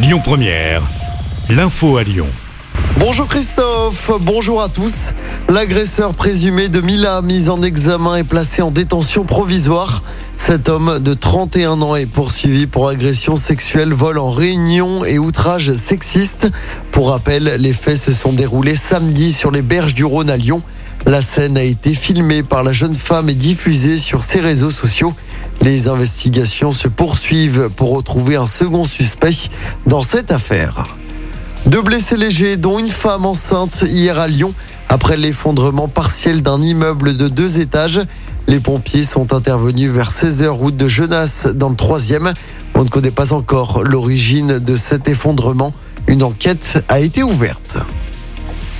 Lyon Première, l'info à Lyon. Bonjour Christophe, bonjour à tous. L'agresseur présumé de Mila, mis en examen et placé en détention provisoire. Cet homme de 31 ans est poursuivi pour agression sexuelle, vol en réunion et outrage sexiste. Pour rappel, les faits se sont déroulés samedi sur les berges du Rhône à Lyon. La scène a été filmée par la jeune femme et diffusée sur ses réseaux sociaux. Les investigations se poursuivent pour retrouver un second suspect dans cette affaire. Deux blessés légers, dont une femme enceinte hier à Lyon, après l'effondrement partiel d'un immeuble de deux étages. Les pompiers sont intervenus vers 16h route de Genasse dans le troisième. On ne connaît pas encore l'origine de cet effondrement. Une enquête a été ouverte.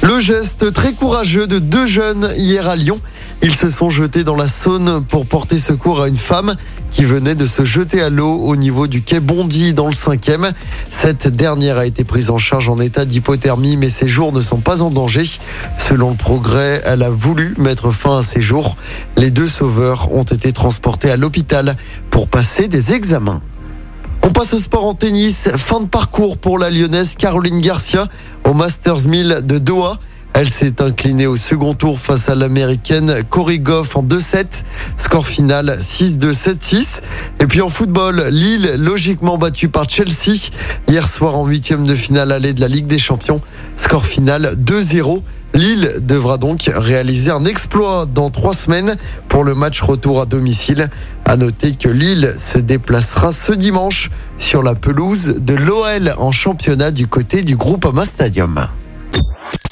Le geste très courageux de deux jeunes hier à Lyon. Ils se sont jetés dans la Saône pour porter secours à une femme qui venait de se jeter à l'eau au niveau du quai Bondy dans le 5e. Cette dernière a été prise en charge en état d'hypothermie, mais ses jours ne sont pas en danger. Selon le progrès, elle a voulu mettre fin à ses jours. Les deux sauveurs ont été transportés à l'hôpital pour passer des examens. On passe au sport en tennis. Fin de parcours pour la lyonnaise Caroline Garcia au Masters 1000 de Doha. Elle s'est inclinée au second tour face à l'américaine Cory Goff en 2-7. Score final 6-2, 7-6. Et puis en football, Lille, logiquement battue par Chelsea. Hier soir en huitième de finale allée de la Ligue des Champions. Score final 2-0. Lille devra donc réaliser un exploit dans trois semaines pour le match retour à domicile. À noter que Lille se déplacera ce dimanche sur la pelouse de l'OL en championnat du côté du Groupama Stadium.